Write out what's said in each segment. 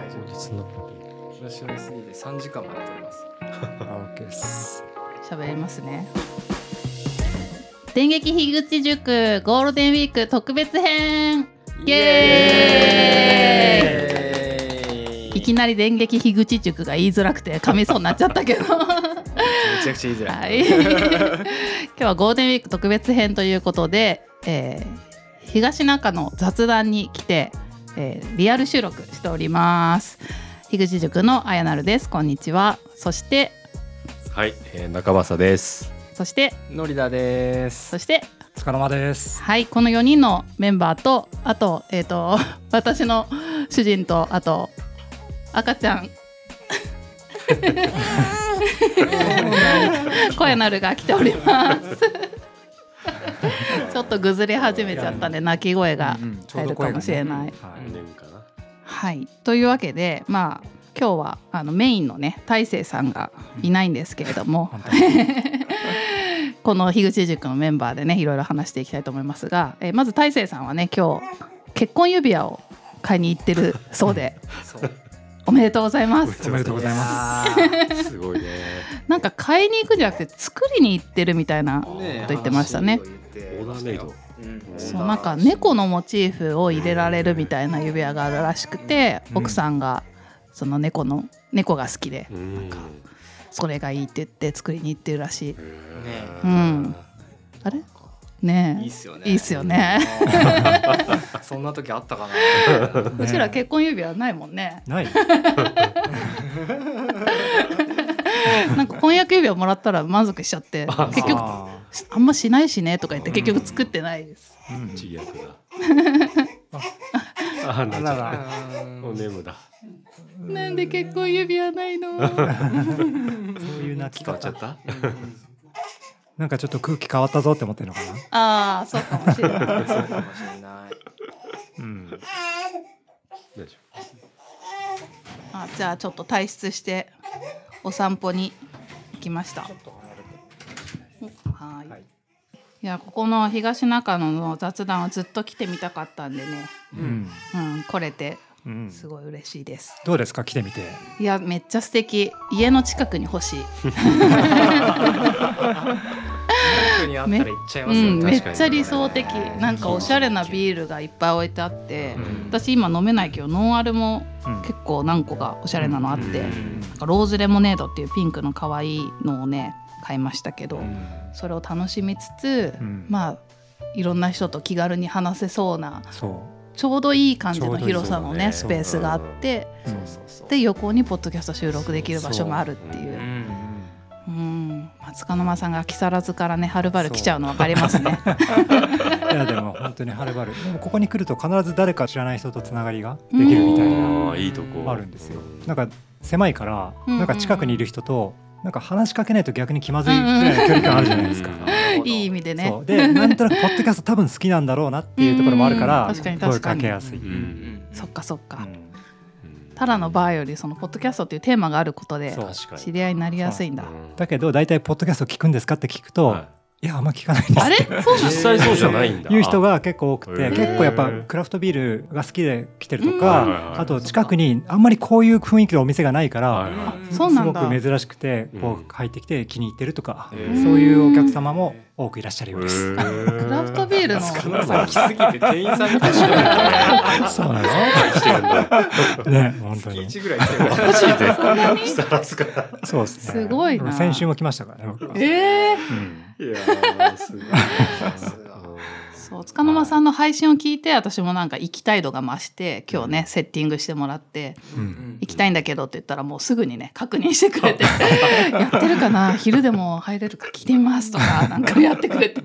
日の私の SE で3時間まで撮ります。あ OK です。喋りますね。電撃樋口塾ゴールデンウィーク特別編。イエーイ。いきなり電撃樋口塾が言いづらくて噛みそうになっちゃったけど。めちゃくちゃ言いづらはい。い 今日はゴールデンウィーク特別編ということで、えー東中の雑談に来て、えーリアル収録しております。樋口塾のあやなるです。こんにちは。そしてはい、えー、中正です。そしてのりだです。そしてつかの間です。はいこの4人のメンバーとあとえっ、と 私の主人とあと赤ちゃん。声なるが来ておりますっとぐずり始めちゃったんで鳴き声が入るかもしれない、はい。年かな。はい。というわけでまあ今日はあのメインのね大勢さんがいないんですけれども、この樋口塾のメンバーでねいろいろ話していきたいと思いますが、えーまず大勢さんはね今日結婚指輪を買いに行ってるそうで そう。おめでとうございます。おめでとうございます。あす。ごいね。なんか買いに行くんじゃなくて作りに行ってるみたいなこと言ってましたねオーダーメイド。うん。そうなんか猫のモチーフを入れられるみたいな指輪があるらしくて、うん。奥さんがその猫の猫が好きでうん。それがいいって言って作りに行ってるらしい。ねうん。あれ？ねえ。いいっすよね。いいっすよね。そんな時あったかな。うちら結婚指輪ないもんね。ない。なんか婚約指輪もらったら満足しちゃって結局ああんましないしねとか言って結局作ってないです。ーうん。自虐 だ。あ。あららお眠だ。なんで結婚指輪ないの？そういう泣き方変わっちゃった？なんかちょっと空気変わったぞって思ってるのかな？ああそうかもしれない。そうかもしれない。うん。大丈あじゃあちょっと退出してお散歩に行きましたはい。はい。いやここの東中野の雑談をずっと来てみたかったんでね、うん。うん、来れてうん。すごい嬉しいです。どうですか来てみて？いやめっちゃ素敵。家の近くに欲しい。近くにあったら行っちゃいますようん、ねめっちゃ理想的。なんかおしゃれなビールがいっぱい置いてあって、うん。私今飲めないけどノンアルもうん結構何個かおしゃれなのあって、うん。なんかローズレモネードっていうピンクの可愛いのをね買いましたけど、それを楽しみつつ、うん。まあいろんな人と気軽に話せそうなそちょうどいい感じの広さのねそうスペースがあって、うそうそう。そうで横にポッドキャスト収録できる場所があるっていう。う。んうん、松鹿沼さんが木更津からねはるばる来ちゃうの分かりますね。いやでも本当にはるばる。でもここに来ると必ず誰か知らない人とつながりができるみたいな。ああ、いいとこ。あるんですよ。なんか狭いからうんうん。なんか近くにいる人となんか話しかけないと逆に気まずいぐらいの距離感あるじゃないですか。いい意味でねでなんとなくポッドキャスト多分好きなんだろうなっていうところもあるからうん確かに声確かにかけやすい。う。うんんそっかそっか、うんただのバーよりそのポッドキャストっていうテーマがあることで。知り合いになりやすいんだ。だけど大体ポッドキャスト聞くんですかって聞くと、、はいやあんま聞かないです。あれ？そうな実際そうじゃないんだ。いう人が結構多くて結構やっぱクラフトビールが好きで来てるとかあと近くにあんまりこういう雰囲気のお店がないかはいらすごく珍しくてこう入ってきて気に入ってるとかへそうーいうお客様も多くいらっしゃるようです。クラフトビールの塚村さん来すぎて店員さんみたいにしてるそうなんでしてるんだ。す。ね本当に。月1ぐらい来てるマジで。木更津から。そうですね。すごいな。先週も来ましたからねえー、うんいやー、すごい。そう塚沼さんの配信を聞いて私もなんか行きたい度が増して今日ねセッティングしてもらってうん。行きたいんだけどって言ったらもうすぐにね確認してくれて やってるかな？昼でも入れるか聞いてみますとか なんかやってくれて。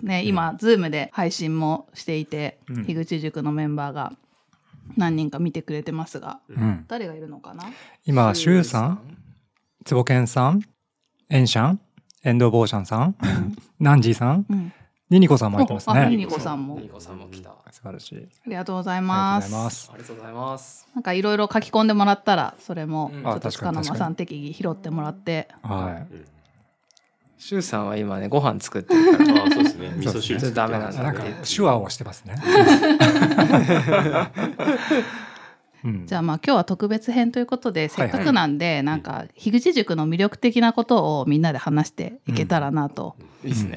ね今 Zoom で配信もしていて、うん。樋口塾のメンバーが何人か見てくれてますがうん。誰がいるのかな？今シュウさん坪健さんエンシャンエンドウボーシャンさんナンジーさんうん。ニニコさんも入ってますね。ニニコさんも。ニコさんも来た。あ素晴らしい。ありがとうございありがますとうございます。りがとうございます。なんかいろいろ書き込んでもらったらそれもうん。ちょっとあ確か塚沼さん適宜拾ってもらって。はい。シュウさんは今ねご飯作ってるから。あ、そうですね。味噌汁。ダメなんだなんか手話をしてますね うん。じゃあまあ今日は特別編ということでせっかはいくなんでなんか樋口塾の魅力的なことをみんなで話していけたらなと。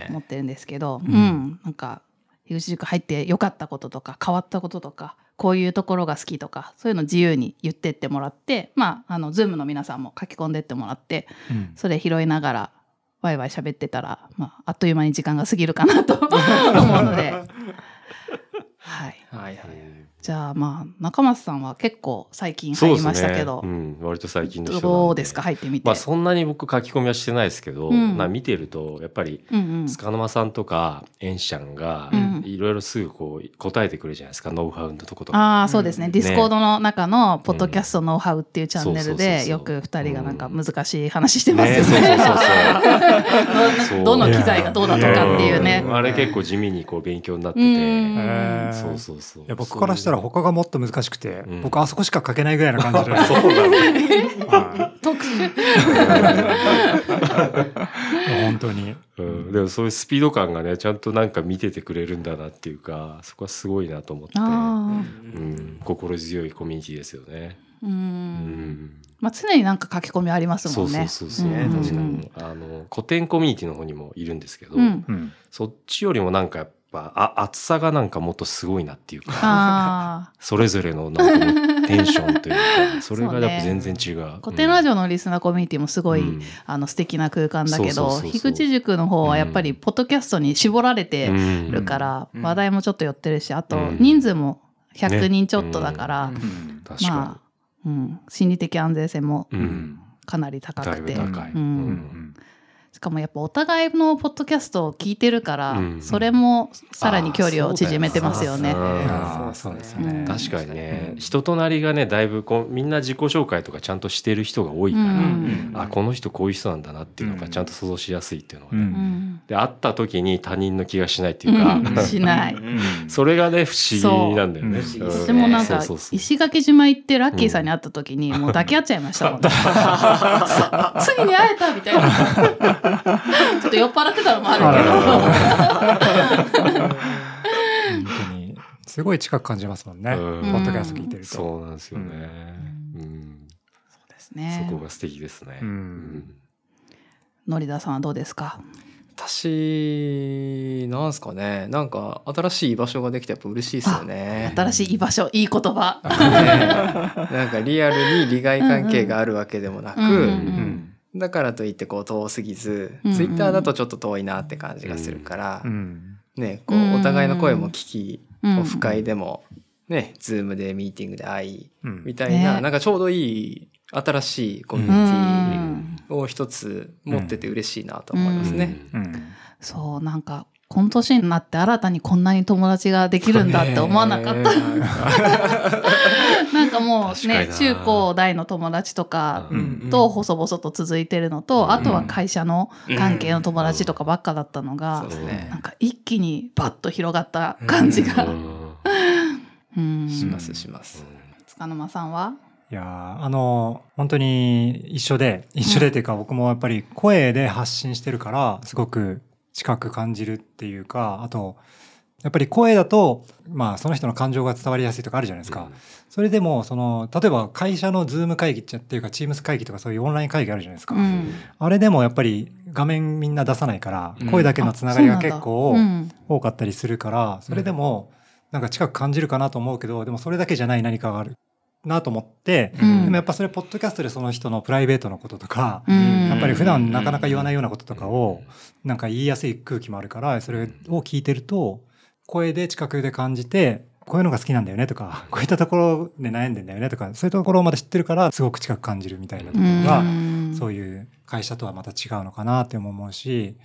思ってるんですけど、ううん。んなんか樋口塾入って良かったこととか変わったこととかこういうところが好きとかそういうの自由に言ってってもらってまああの Zoom の皆さんも書き込んでってもらってうん。それ拾いながらワイワイ喋ってたら、まあ、あっという間に時間が過ぎるかなと 思うので。はい、はいはい。じゃあまあ中松さんは結構最近入りましたけど、そうね。うん、割と最近の人なんで。どうですか？入ってみて。まあそんなに僕書き込みはしてないですけど、うん。まあ見てるとやっぱりうんうん。塚沼さんとかエンシャンがうん。いろいろすぐこう答えてくれるじゃないですか、ノウハウのとことか。ああそうですね、うん。 Discordの中のポッドキャストノウハウっていうチャンネルでよく二人がなんか難しい話してますよね、そうそうね。そうそう。どの機材がどうだとかっていうね。ん。あれ結構地味にこう勉強になってうん。て。そうそうそう。いや僕からしたら他がもっと難しくて、うん僕あそこしか書けないぐらいな感じで、そうなの。は特殊。い 本当に。うん、でもそういうスピード感がねちゃんとなんか見ててくれるんだなっていうかそこはすごいなと思って、あうん、心強いコミュニティですよね。あ、う。うんんまあ常になんか書き込みありますそうもんね。そうそうそう、うん確かにあの古典コミュニティの方にもいるんですけど、うん。うんそっちよりもなんかやっぱあ厚さがなんかもっとすごいなっていうか。それぞれのなんかもうテンションというか それがやっぱ全然違う。古典ラジオオのリスナーコミュニティもすごい、うん。あの素敵な空間だけど樋口塾の方はやっぱりポッドキャストに絞られてるから、うん。話題もちょっと寄ってるしあとうん。人数も100人ちょっとだから、うんうん。まあ、うん、心理的安全性もかなり高くて、うんしかもやっぱお互いのポッドキャストを聞いてるから、うんそれもさらに距離を縮めてますよね。確かにね、人となりがねだいぶこうみんな自己紹介とかちゃんとしてる人が多いから、うん。あこの人こういう人なんだなっていうのがちゃんと想像しやすいっていうのがね、うん。うんで会った時に他人の気がしないっていうか、うん。しない。それがね不思議なんだよね。そう。うん。私もなんかそうそうそう。石垣島行ってラッキーさんに会った時にもう抱き合っちゃいましたもんね。ついに会えたみたいな。ちょっと酔っ払ってたのもあるけど。本当にすごい近く感じますもんね。うんポッドキャスト聞いてると。そうなんですよね。うんですねそこが素敵ですね。のりださんはどうですか？私なんすかねなんか新しい居場所ができてやっぱ嬉しいですよね。新しい居場所、いい言葉。ねなんかリアルに利害関係があるわけでもなく、だからといってこう遠すぎず、うん。うんツイッターだとちょっと遠いなって感じがするから、うん。ねこううん。お互いの声も聞き、うん。オフ会でもねズームでミーティングで会いうん。みたいな、ね。なんかちょうどいい新しいうん。コミュニティを一つ持ってて嬉しいなと思いますね。うん。そう、なんか。この年になって新たにこんなに友達ができるんだって思わなかった。なんかもうね中高大の友達とかうんと細々と続いてるのと、うんあとは会社の関係の友達とかばっかだったのが、そうですねなんか一気にバッと広がった感じが。うんうん。しますします。塚沼さんは？いやーあの本当に一緒で一緒でっていうか、僕もやっぱり声で発信してるからすごく近く感じるっていうかあとやっぱり声だとまあその人の感情が伝わりやすいとかあるじゃないですか、それでもその例えば会社のズーム会議っていうかチームス会議とかそういうオンライン会議あるじゃないですか、うん。あれでもやっぱり画面みんな出さないからうん。声だけのつながりが結構多かったりするからそれでもなんか近く感じるかなと思うけどでもそれだけじゃない何かがあるなと思ってうん。でもやっぱそれポッドキャストでその人のプライベートのこととかうん。やっぱり普段なかなか言わないようなこととかをなんか言いやすい空気もあるからそれを聞いてると声で近くで感じてこういうのが好きなんだよねとかこういったところで悩んでんだよねとかそういうところまで知ってるからすごく近く感じるみたいなところがうん。そういう会社とはまた違うのかなって思うし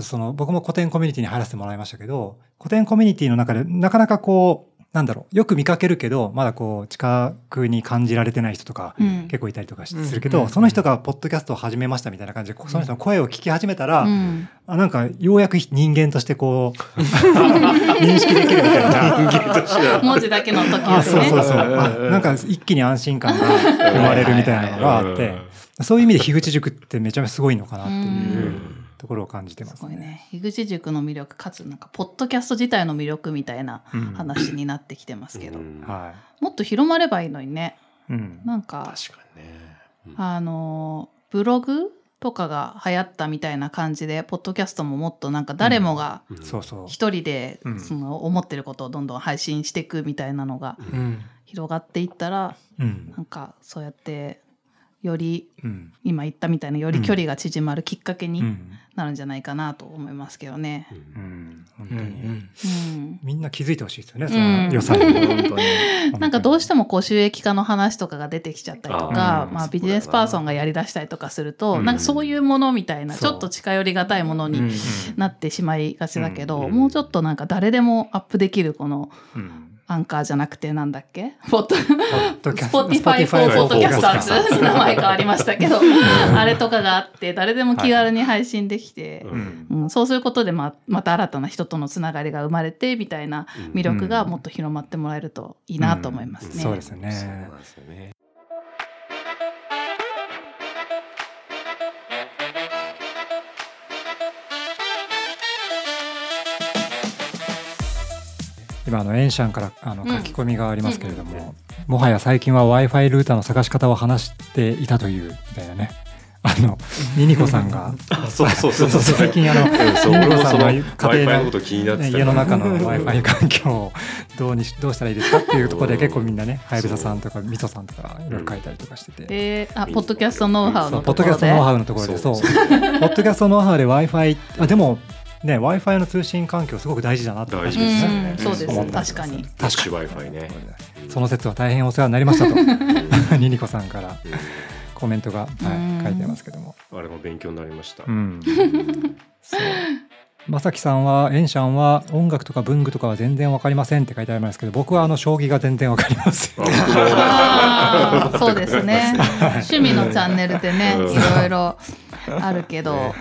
その僕も古典コミュニティに入らせてもらいましたけど古典コミュニティの中でなかなかこうなんだろうよく見かけるけどまだこう近くに感じられてない人とかうん。結構いたりとかするけど、うん。その人がポッドキャストを始めましたみたいな感じでその人の声を聞き始めたら、うん。あなんかようやく人間としてこう 認識できるみたいな。文字だけの時あそうそう。そう。あなんか一気に安心感が生まれるみたいなのがあってそういう意味で樋口塾ってめちゃめちゃすごいのかなっていうとところを感じてますすね。ごいね樋口塾の魅力かつなんかポッドキャスト自体の魅力みたいなうん話になってきてますけど、うんはもっと広まればいいのにねい。うん。なんか確かにね。うんあのブログとかが流行ったみたいな感じでポッドキャストももっとなんか誰もがうんそうそう。一人でうんその思ってることをどんどん配信していくみたいなのがうん広がっていったらうんな。んかそうやってよりうん。今言ったみたいなより距離が縮まるきっかけにうん。なるんじゃないかなと思いますけどね。うん。本うん当に。うんみんな気づいてほしいですよね。そうんの良さ なんかどうしてもこう収益化の話とかが出てきちゃったりとかまあ、ビジネスパーソンがやりだしたりとかすると、うんなんかそういうものみたいなちょっと近寄りがたいものにうんなってしまいがちだけど、うんもうちょっとなんか誰でもアップできるこのうん。アンカーじゃなくてなんだっけ？ポッドポッドキャスポティファイフォー Spotify ポッドキャスタ for ーズ名前変わりましたけど。あれとかがあって誰でも気軽に配信できて、うん。うん、そうすることでままた新たな人とのつながりが生まれてみたいな魅力がもっと広まってもらえるといいなと思いますね。そうですよそうね今あのエンシャンからあのうん。書き込みがありますけれども、もはや最近は Wi-Fi ルーターの探し方を話していたというみたいなね。あのニニコさんがあ、そうそうそう。そう。最近あのニニコさんの家庭ののこと気になってた。からね家の中の Wi-Fi 環境をどうにしどうしたらいいですかっていうところで結構みんなね、はやぶささんとかみそさんとかいろいろ書いたりとかしてて。えー、あポッドキャストノウハウそうポッドキャストのところでノウハウのところでそう。そう。ポッドキャストノウハウで Wi-Fi あでもね Wi-Fi の通信環境すごく大事だなって大事そうです。確かに。タッチ Wi-Fi ね。その説は大変お世話になりましたと。ニニコさんからうんコメントが、はうん。い、書いてますけども、あれも勉強になりました。うん、そう。まさきさんはエンシャンは音楽とか文具とかは全然わかりませんって書いてありますけど僕はあの将棋が全然わかりません。あーそうですね。趣味のチャンネルでねうん。いろいろあるけど、ね。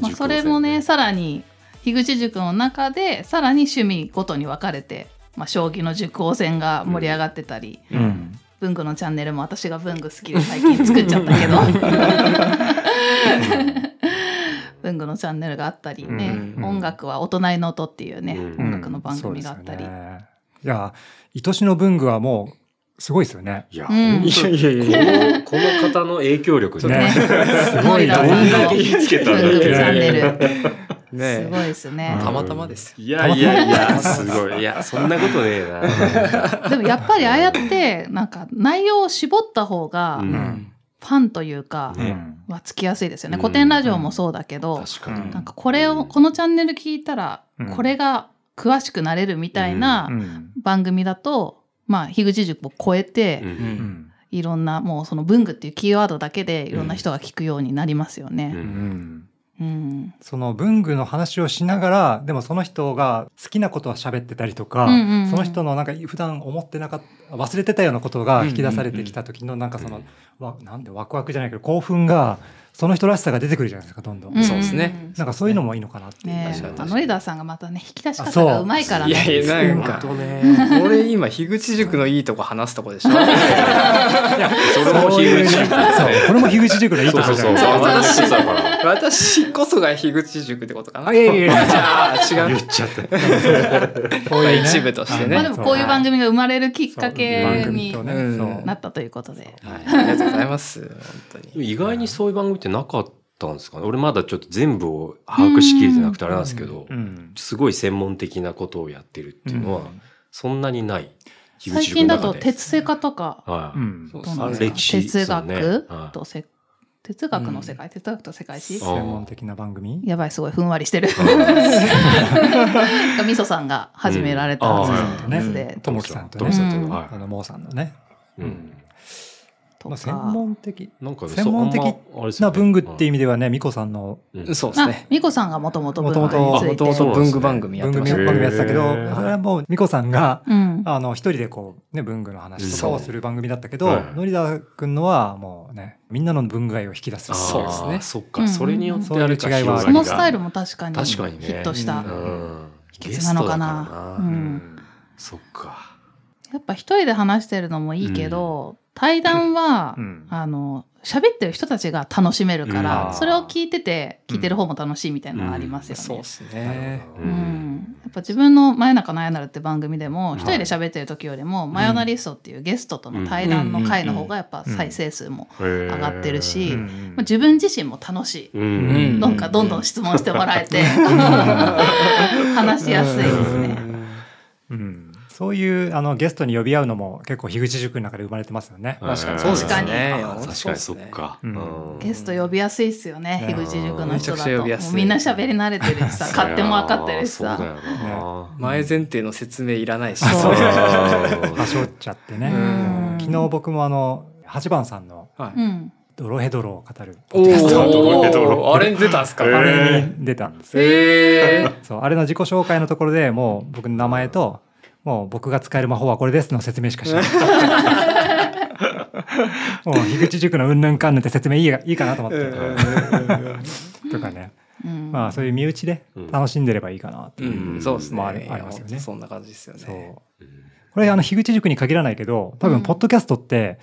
まあ、それもねさらに樋口塾の中でさらに趣味ごとに分かれて、まあ、将棋の塾王戦が盛り上がってたり、うん。文具のチャンネルも私が文具好きで最近作っちゃったけど。文具のチャンネルがあったりね、うん。音楽は「大人の音」っていうね、うん。音楽の番組があったり、いや愛しの文具はもうすごいですよね。いや、うん。本当にいやいやいやこのこの方の影響力ね。ね。すごいな。どんだけ火つけたんだ文具チャンネルねすごいですね。うん。たまたまですよ。いやいやいや、す。ごい。いや、そんなことねえな。でもやっぱりああやってなんか内容を絞った方がうフんァンというかはつきやすいですよね。うん。古典ラジオもそうだけど。なんかこれをこのチャンネル聞いたらうん。これが詳しくなれるみたいなうん。番組だと、まあ樋口塾を超えて、いろんなもうその文具っていうキーワードだけでいろんな人が聞くようになりますようね。うん。んうん。その文具の話をしながらでもその人が好きなことは喋ってたりとか、うんうんうんその人のなんか普段思ってなかった忘れてたようなことが引き出されてきた時のなんかその、わなんでワクワクじゃないけど興奮がその人らしさが出てくるじゃないですかどんどん、ん。そうですね。なんかそういうのもいいのかなっていう、ね確かに確かに。ノリダーさんがまたね引き出し方がう。まいからいやね。いやなんか。本当ね。これ今樋口塾のいいとこ話すとこでしょ。それもそういうね。樋口塾これも樋口塾のいいとそうそうそう。こじゃないですか私こそが樋口塾ってことかな。あいやいやいや。じゃあ違う。言っちゃった。こういうね。一部としてね。まあでもこういう番組が生まれるきっかけになったということで。ありがとうございます。本当に。意外にそういう番組ってなかったんですかね。俺まだちょっと全部を把握しきれてなくてあれなんですけどう、ん。すごい専門的なことをやってるっていうのは、そんなにない。最近だと鉄セカとかはい。うんそうどうなんですか？歴史哲学はい。とせ哲学の世界、哲学と世界史？あ専門的な番組？やばいすごいふんわりしてる。みそさんが始められたやつで、ともきさんととね。あのモーさんのね、い。うん。まあ、とか、専門的。なんかね専門的なね。文具っていう意味ではね、みこさんの。うん。あそうですね。みこさんがもともと文具元々について。もともと文具番組やってた。文具番組やってたけど、それはもうみこさん。が、うんあの、一人でこう、ね、文具の話とかをする番組だったけど、はい。のりだくんのはもうね、みんなの文具愛を引き出す。そうですね。そっか。うんそれによってあるかそういう違いはそのスタイルルも確かに確かにね。ヒットした、うん。うん。秘訣なのかな。ううん。ん。そっか。やっぱ一人で話してるのもいいけど、対談は、うん。あの喋ってる人たちが楽しめるから、うん。それを聞いてて聞いてる方も楽しいみたいなのがありますよね。そうですね。ううん。ん、やっぱ自分の「真夜中のあやなる」って番組でもい。一人で喋ってる時よりも「真夜なリスト」っていうゲストとの対談の回の方がやっぱ再生数も上上がってるし、うん。まあ自分自身も楽しい。うん。なんかどんどん質問してもらえて 話しやすいですね。うんそういうあのゲストに呼び合うのも結構樋口塾の中で生まれてますよね。確かにそうですね。あ確かにそっか。うんゲスト呼びやすいっすよね、うん樋口塾の人だと。みんな喋り慣れてるしさ、勝手も分かってるしさ。前前提の説明いらないし。そうはしょっちゃってね。うん昨日僕もあの8番さんの。ドロヘドロを語る あれに出たんすか？あれに出たんです。そうあれの自己紹介のところでもう僕の名前ともう僕が使える魔法はこれですの説明しかしない。もう樋口塾のうんぬんかんぬんって説明いいいいかなと思って。とかね。うん。まあそういう身内で楽しん。でればいいかなっていう。ん、そうですね。ありますよねそん。な感じですよね。これあの樋口塾に限らないけど多分ポッドキャストって、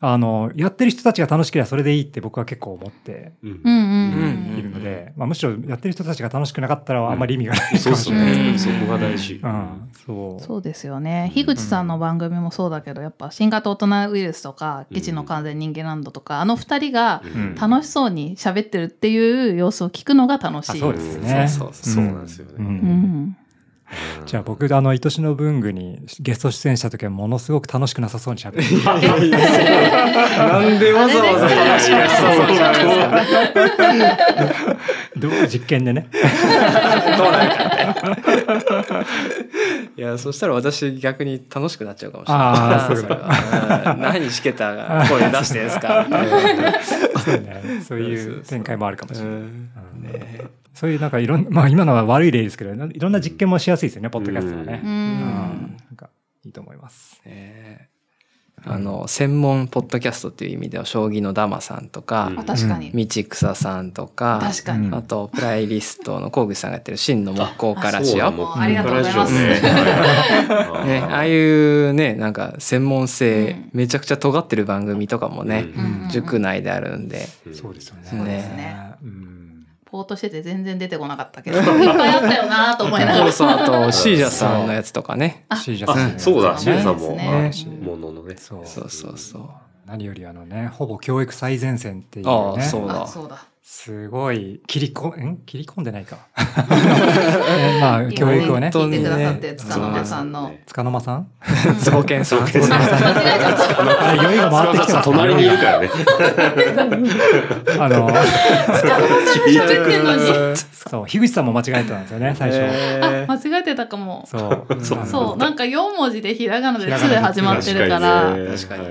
あのやってる人たちが楽しければそれでいいって僕は結構思ってうん。うんうんいるので、まあ、むしろやってる人たちが楽しくなかったらあんまり意味がないかもそうですしれない。ですね。ね。そこが大事。うん、そう。そうですよね。樋口さんの番組もそうだけどやっぱ新型大人ウイルスとか「基地の完全人間ランド」とかあの二人がん。楽しそうに喋ってるっていう様子を聞くのが楽しい。あそうですね。そうそう。そうなんですよね。うん。うんじゃあ僕あの愛しの文具にゲスト出演した時はものすごく楽しくなさそうに喋ってなんでわざわざ楽しくやそうじゃないですか。どう実験でね。どうなるかって。いや、そしたら私逆に楽しくなっちゃうかもしれない。あーそれはうん何しけたが声出してんすか。そうね。そういう展開もあるかもしれない。うんねそういうなんかいろん まあ今のは悪い例ですけどいろんな実験もしやすいですよねポッドキャストはね。うん。うん。なんかいいと思います。ねあの専門ポッドキャストっていう意味では将棋のダマさんとか、うん。あ確かに、道草さんとか確かに、うんあとプライリストの工具さんがやってる真の木工家ラジオ。そうだ。もうありがとうございます。ね。ね、ああいうねなんか専門性、うん。めちゃくちゃ尖ってる番組とかもね、うん。うん。塾内であるんで、そうですよね。そうですね。うんポートしてて全然出てこなかったけど いっぱいあったよなと思いながら。そうそうあとシージャさんのやつとかね。シージャさんそうだ。ね。シエさんもね。もののね。そう。そうそうそう。何よりあのねほぼ教育最前線っていうね。ああそうだ。あそうだ。すごい切りこん？切り込んでないか。ね まあ教育をね。聞いてくださってね塚野間さんの。塚の間さん？造形さん。あ間違えた酔いが回ってきてます隣にいるからね。あの聞いてんのにそう樋口さんも間違えてたんですよね最初、え間違えてたかも。そう。そうなんか4文字でひらがなで「つ」でで始まってるから、ね。確かに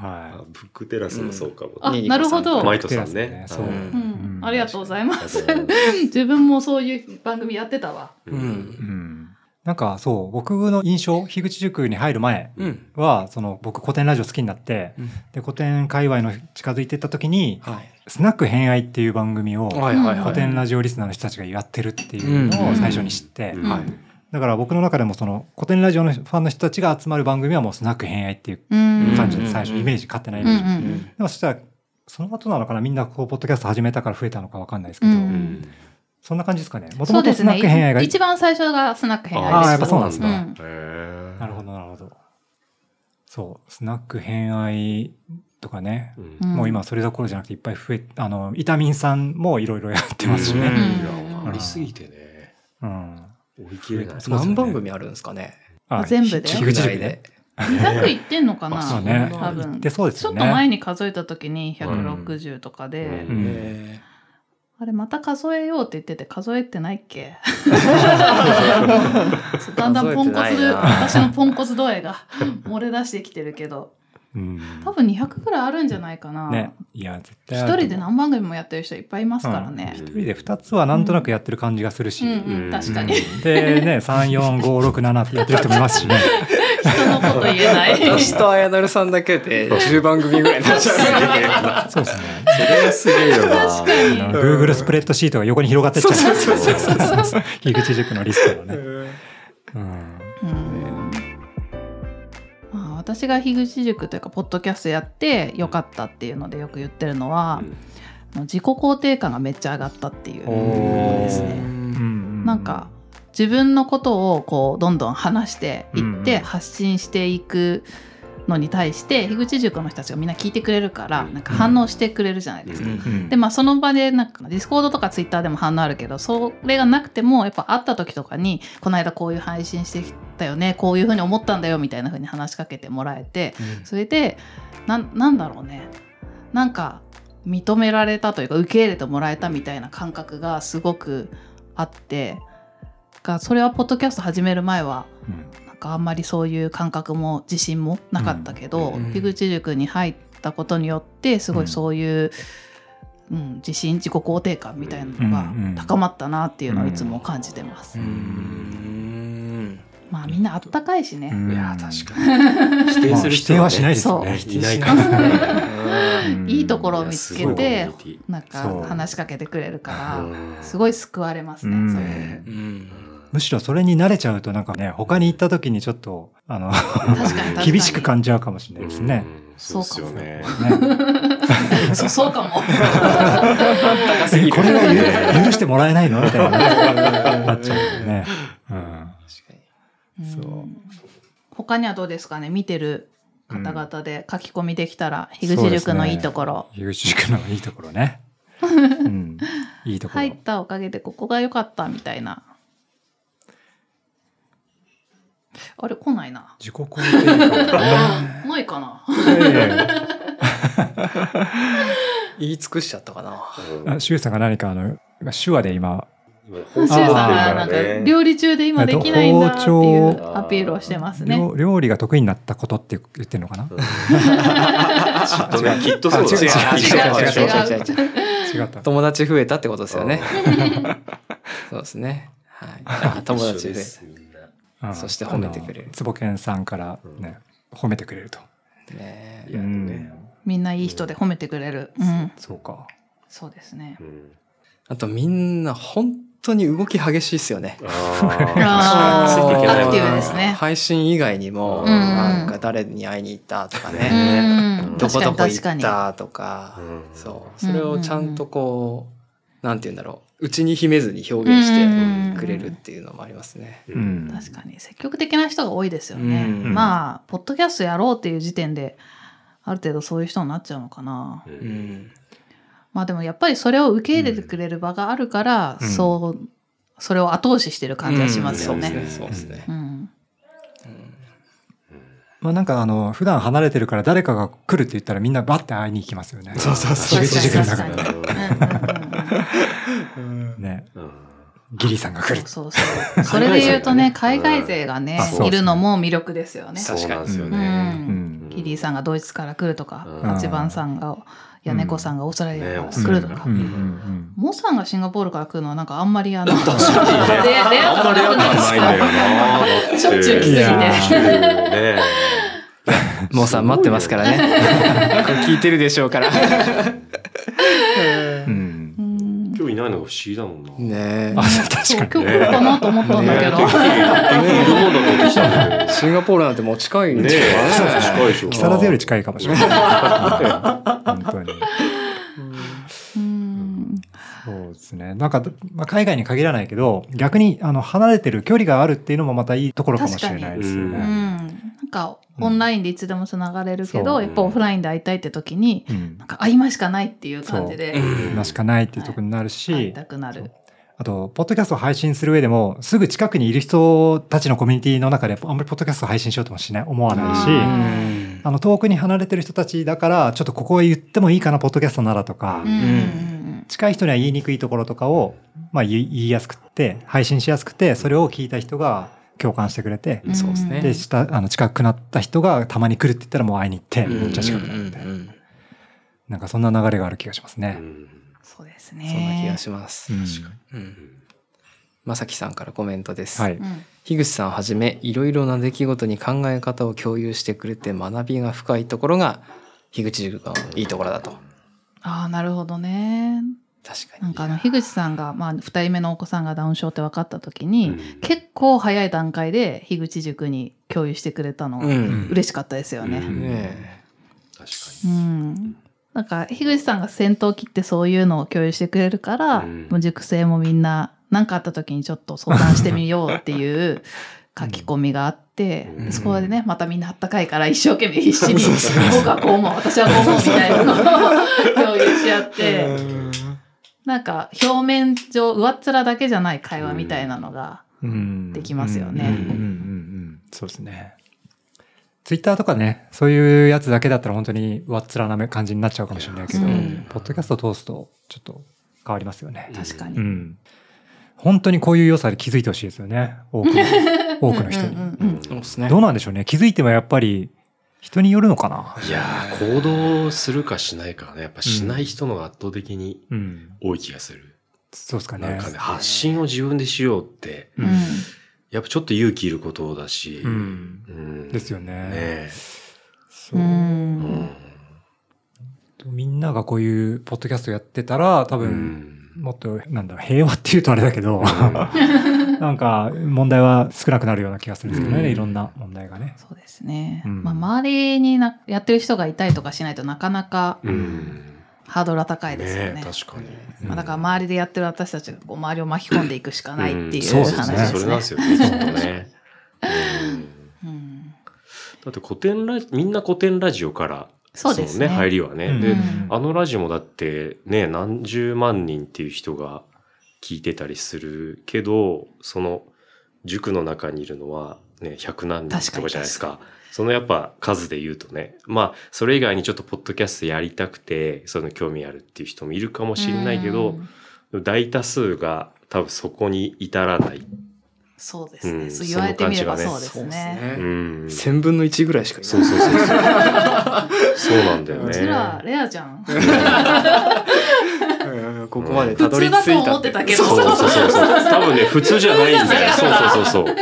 はい。ブックテラスもそうかも。あなるほど。いマイトさんね。そう、うん。うん。ありがとうございます。ありがとうございます。自分もそういう番組やってたわ。ううん。うん。なんかそう僕の印象樋口塾に入る前うん。はその僕古典ラジオ好きになってうん。で古典界隈の近づいていった時にはい「スナック偏愛」っていう番組をはいはいはい。古典ラジオリスナーの人たちがやってるっていうのを最初に知って、うん。はいだから僕の中でもその古典ラジオのファンの人たちが集まる番組はもうスナック偏愛っていううん。感じでうん。最初イメージ勝手なイうんうメージ、でんもそしたらその後なのかなみんなこうポッドキャスト始めたから増えたのかわかんないですけど、うん。うんそんな感じですかね。もともとスナック偏愛が、ね一番最初がスナック偏愛です。あーやっぱそうなんですかうんへー。なるほどなるほど。そう。スナック偏愛とかね、うん。んもう今それどころじゃなくていっぱい増えあのイタミンさんもいろいろやってますしね、うん。いやうんありすぎてね。うん追い切れない。そうですね。何番組あるんですかね。あ全部で。樋口塾で200いってんのかなあそうね。多分。言ってそうですちょっと前に数えた時に160とかで、うんえ。あれまた数えようって言ってて数えてないっけ？だんだんポンコツ私のポンコツ度合いが 漏れ出してきてるけど。うん多分200ぐらいあるんじゃないかな、ね。いや絶対一人で何番組もやってる人いっぱいいますからね、一人で2つはなんとなくやってる感じがするし、うんうん確かに、でね34567ってやってる人もいますしね。人のこと言えない。ー私と綾成さんだけで10番組ぐらいになっちゃう。そうですね。それがすげえよな。確かに。Google スプレッドシートが横に広がってっちゃう。樋口塾のリストのね、うん、私が樋口塾というかポッドキャストやってよかったっていうのでよく言ってるのは、自己肯定感がめっちゃ上がったっていうことですね。うんなんか自分のことをこうどんどん話していってうん。発信していくのに対して樋口塾の人たちがみんな聞いてくれるからうん。なんか反応してくれるじゃないですか。うん。でまあその場でなんか Discord とかツイッターでも反応あるけどそれがなくてもやっぱ会った時とかにこの間こういう配信してきたよねこういうふうに思ったんだよみたいな風に話しかけてもらえてそれでなんなんだろうね。なんか認められたというか受け入れてもらえたみたいな感覚がすごくあってがそれはポッドキャスト始める前はかあんまりそういう感覚も自信もなかったけど、うん樋口塾に入ったことによってすごいそういう、うん自信自己肯定感みたいなのがうんうん高まったなっていうのをいつも感じてます。うん。まあみんなあったかいしね。うん。いや確かに。否定する人はしないですよね。いないから いいところを見つけてなんか話しかけてくれるからうん。すごい救われますね。うん。それ。ねうんむしろそれに慣れちゃうとなんかね他に行った時にちょっとあの厳しく感じちゃうかもしれないですね。うんそうですよね。ねそうそうかも。えこれが許許してもらえないの？みたいななっちゃうよね。うん。確かに。そう。うん他にはどうですかね？見てる方々で書き込みできたら樋口塾のいいところ、樋口塾のいいところね。うん、いいところ。入ったおかげでここが良かったみたいな。あれ、来ないな。自己肯定感ね。ないかな。言い尽くしちゃったかな。シュウさんが何かあの、手話で今、シュウさんがなんか料理中で今できないんだっていうアピールをしてますね。料理が得意になったことって言ってるのかな？きっとそうです。違う違う違う違う違う。友達増えたってことですよね。そうですね。はい。友達です。うん。そして褒めてくれる。坪健さんからね、褒めてくれると。ねいやね。みんないい人で褒めてくれる。うん、そうか。そうですね。うん。あとみんな本当に動き激しいですよね。ああー。ついていけないアクティブわですね。配信以外にもうん。なんか誰に会いに行ったとかうねん、どこどこ行確かに確か。ったとかうん。そう。それをちゃんとこうなんて言うんだろう。内に秘めずに表現してくれるっていうのもありますね。確かに積極的な人が多いですよね。うん。まあポッドキャストやろうっていう時点である程度そういう人になっちゃうのかな。ううん。んまあでもやっぱりそれを受け入れてくれる場があるから、うん。そうそれを後押ししてる感じはしますよね。うん。そうですね。うん。まあなんかあの普段離れてるから誰かが来るって言ったらみんなバッて会いに行きますよね。そうそうそう樋口塾の中確でかに。うんうんうんうんね、うん。ギリさんが来る。そうそう。それで言うとね、海外勢がねいるのも魅力ですよね。そうなんですようねん。キリーさんがドイツから来るとか、うん。八番さんが、やねこさんがオーストラリアから来るとか。モさんがシンガポールから来るのはなんかあんまりあの、確かに。ねレレアあんまりレア感ないんだよな。しょっちゅう来すぎて。いやねもうさ ん待ってますからね。聞いてるでしょうから。うんないのが不思議だもんなねあそう確かに。今日来るかなと思ったんだけど。いるもんだと思ってきたんだけどシンガポールなんてもう近いんねですよえ近いでしょ木更津より近いかもしれない。本当に。うんそうですね。なんか、まあ、海外に限らないけど、逆にあの離れてる距離があるっていうのもまたいいところかもしれないですようね。ん。なんか、オンラインでいつでもつながれるけど、そう。やっぱオフラインで会いたいって時に、うん。なんか会いましかないっていう感じでう。ん。今しかないっていうところになる会いし、たくなる。あと、ポッドキャストを配信する上でも、すぐ近くにいる人たちのコミュニティの中で、あんまりポッドキャストを配信しようともしない、思わないし、うん。あの、遠くに離れてる人たちだから、ちょっとここへ言ってもいいかな、ポッドキャストならとか、近い人には言いにくいところとかを、まあ言い言いやすくって、配信しやすくて、それを聞いた人が共感してくれて、うんそうですねで、したあの近くなった人がたまに来るって言ったらもう会いに行って、うんめっちゃ近くなるみたいな。うんうんうんなんかそんな流れがある気がしますね。そうですそんな気ねが。します。うんうんまさきさんからコメントです。はい。うん樋口さんはじめいろいろな出来事に考え方を共有してくれて学びが深いところが樋口塾のいいところだと。ああ、なるほどね。確かに。なんかあの樋口さんが、まあ、2人目のお子さんがダウン症って分かった時に、うん。結構早い段階で樋口塾に共有してくれたのがうん。嬉しかったですよね。うん。ね確かうん。なんか樋口さんが先頭切ってそういうのを共有してくれるから、うん。もう塾生もみんな何かあった時にちょっと相談してみようっていう書き込みがあって、うん。そこでねまたみんなあったかいから一生懸命必死に 僕はこう思う私はこう思うみたいなのを 共有し合って、うんなんか表面上上っ面だけじゃない会話みたいなのが、うん。できますよね。うん。うん。うん。うん。そうですね。ツイッターとかね、そういうやつだけだったら本当に上っ面な感じになっちゃうかもしれないけど、うん。ポッドキャスト通すとちょっと変わりますよね。確かに。うん。本当にこういう良さで気づいてほしいですよね。多くの多くの人に。そうですねどうなん。でしょうね。気づいてもやっぱり人によるのかな？いやー行動するかしないかはねやっぱしない人のが圧倒的にうん。多い気がする、そうですかね。なんかね発信を自分でしようってううんやっぱちょっと勇気いることだし、うん。うんですよね。ねそうう。え、んみんながこういうポッドキャストやってたら多う分、んもっと、なんだろう、平和っていうとあれだけど、なんか問題は少なくなるような気がするんですけどね、うん。いろんな問題がね。そうですね。うん。まあ、周りになやってる人がいたりとかしないとなかなかうん。ハードルは高いですよね。ね確かに、まあ、だから周りでやってる私たちがこう周りを巻き込んでいくしかないっていううん話ですね。そう。そうそうそれなんですよねきっとね、うん。うん。だって古典ラジみんな古典ラジオからそうですね。の入りはね、うんでうん。あのラジオもだってね何十万人っていう人が聞いてたりするけどその塾の中にいるのはね100何人とかじゃないですかそのやっぱ数で言うとねまあそれ以外にちょっとポッドキャストやりたくてそういうの興味あるっていう人もいるかもしれないけど、大多数が多分そこに至らない、そうですね。うんそう言われてみればそうですそうですね。うね。ん、千分の一ぐらいしかいない。そうそうそうそうそうなんだよねうちらレアじゃん。うんここまでたどり着いた普通だと思ってたけど。そうそうそうそう。多分ね普通じゃないんだよ。そうそうそうそう。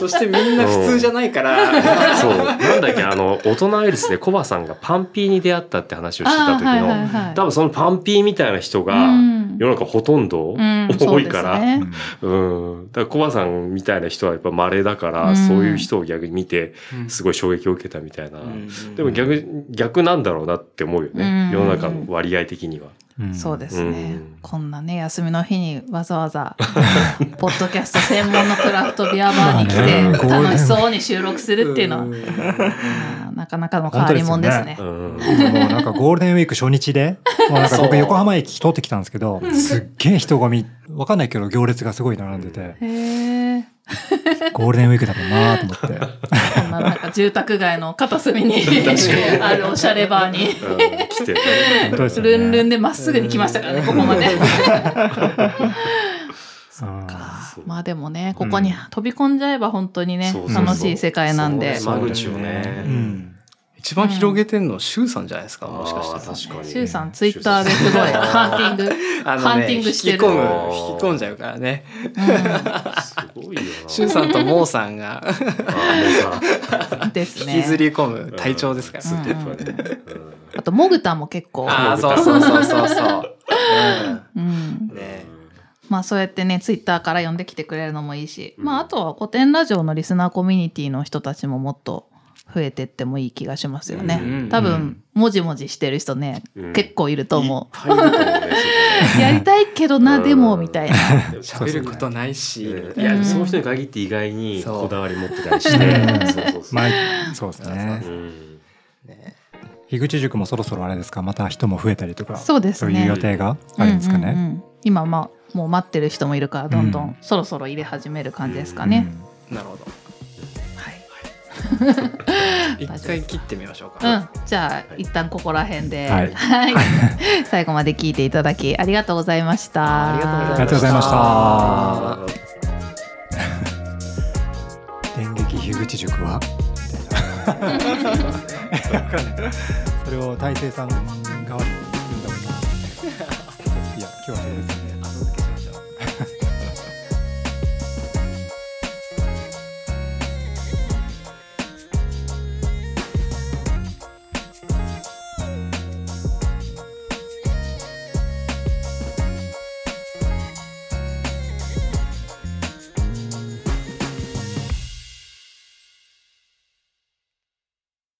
そしてみんな普通じゃないから。そう。なんだっけ、あの、大人ウイルスでコバさんがパンピーに出会ったって話をしてた時あーはいはいの、はい。多分そのパンピーみたいな人がうん。世の中ほとんどうん。多いから、そうですね。うん。だからコバさんみたいな人はやっぱ稀だから、うん。そういう人を逆に見て、うん。すごい衝撃を受けたみたいな。うん。でも逆、逆なんだろうなって思うよね。うん。世の中の割合的には。うんそうですね、うんこんなね休みの日にわざわざ ポッドキャスト専門のクラフトビアバーに来てまあね楽しそうに収録するっていうのは、んうんなかなかの変わり者ですね。うん。もうなんかゴールデンウィーク初日で、もうなんか僕横浜駅通ってきたんですけど、すっげえ人混み、わかんないけど行列がすごい並んでて。ゴールデンウィークだろうなと思って。ななんか住宅街の片隅に あるおしゃれバーに。うん来てね。ルンルンでまっすぐに来ましたからねここまで。うん。そう。まあでもねここに飛び込んじゃえば本当にね楽しい世界なんで。間口をね。うん。一番広げてんのシュウさんじゃないですか、もしかしたら。確かに。シュウさんツイッターですごい。ハンティング。ハンティングしてる。引き込む、引き込んじゃうからね。すごいよな。シュウさんとモーさんが。ですね。引きずり込む隊長ですから。あと、モグタも結構、ああ、そうそうそうそうそう。うん。うん。ね。まあそうやってね、ツイッターから呼んできてくれるのもいいし、まああとは古典ラジオのリスナーコミュニティの人たちももっと増えてってもいい気がしますよね。うん多分、もじもじしてる人ね、うん結構いると思う。やりたいけどな、うんでも、みたいな。喋ることないし。いや、その人に限って意外にこだわり持ってたりして。うんそうそうそうまあ、そうですねう。んね樋口塾もそろそろあれですか、また人も増えたりとか、そうですねそういう予定があるんですかね？うんうんうん今、まあ、もう待ってる人もいるから、どんどうんんそろそろ入れ始める感じですかね。なるほど。はい。一回切ってみましょううか。ん、じゃあ一旦ここら辺で、はい。はい。最後まで聞いていただきありがとうございました。ありがとうございました。電撃樋口塾は？みたいなわかんない。それを大成さん代わりに